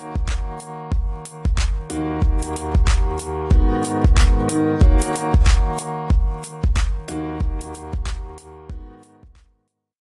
Música